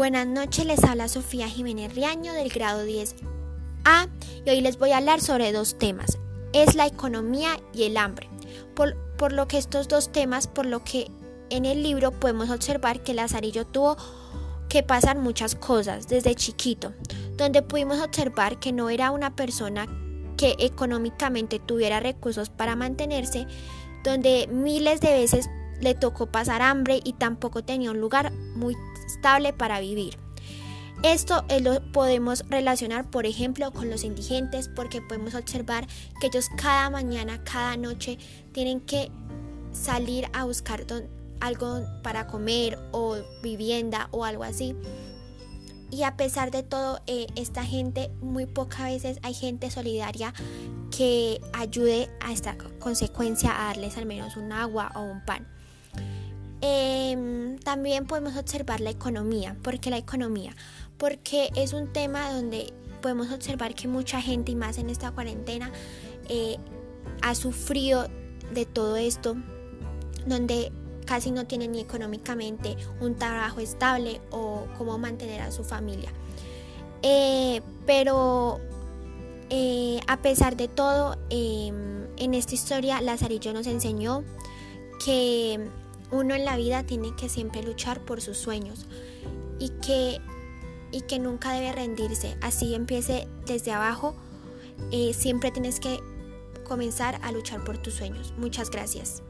Buenas noches, les habla Sofía Jiménez Riaño del grado 10A y hoy les voy a hablar sobre dos temas, es la economía y el hambre. Por, por lo que estos dos temas, por lo que en el libro podemos observar que Lazarillo tuvo que pasar muchas cosas desde chiquito, donde pudimos observar que no era una persona que económicamente tuviera recursos para mantenerse, donde miles de veces le tocó pasar hambre y tampoco tenía un lugar muy estable para vivir. Esto lo podemos relacionar, por ejemplo, con los indigentes, porque podemos observar que ellos cada mañana, cada noche, tienen que salir a buscar algo para comer o vivienda o algo así. Y a pesar de todo, eh, esta gente, muy pocas veces hay gente solidaria que ayude a esta consecuencia a darles al menos un agua o un pan. Em, también podemos observar la economía. ¿Por qué la economía? Porque es un tema donde podemos observar que mucha gente, y más en esta cuarentena, eh, ha sufrido de todo esto, donde casi no tienen ni económicamente un trabajo estable o cómo mantener a su familia. Eh, pero eh, a pesar de todo, em, en esta historia Lazarillo nos enseñó que uno en la vida tiene que siempre luchar por sus sueños y que, y que nunca debe rendirse. Así empiece desde abajo, eh, siempre tienes que comenzar a luchar por tus sueños. Muchas gracias.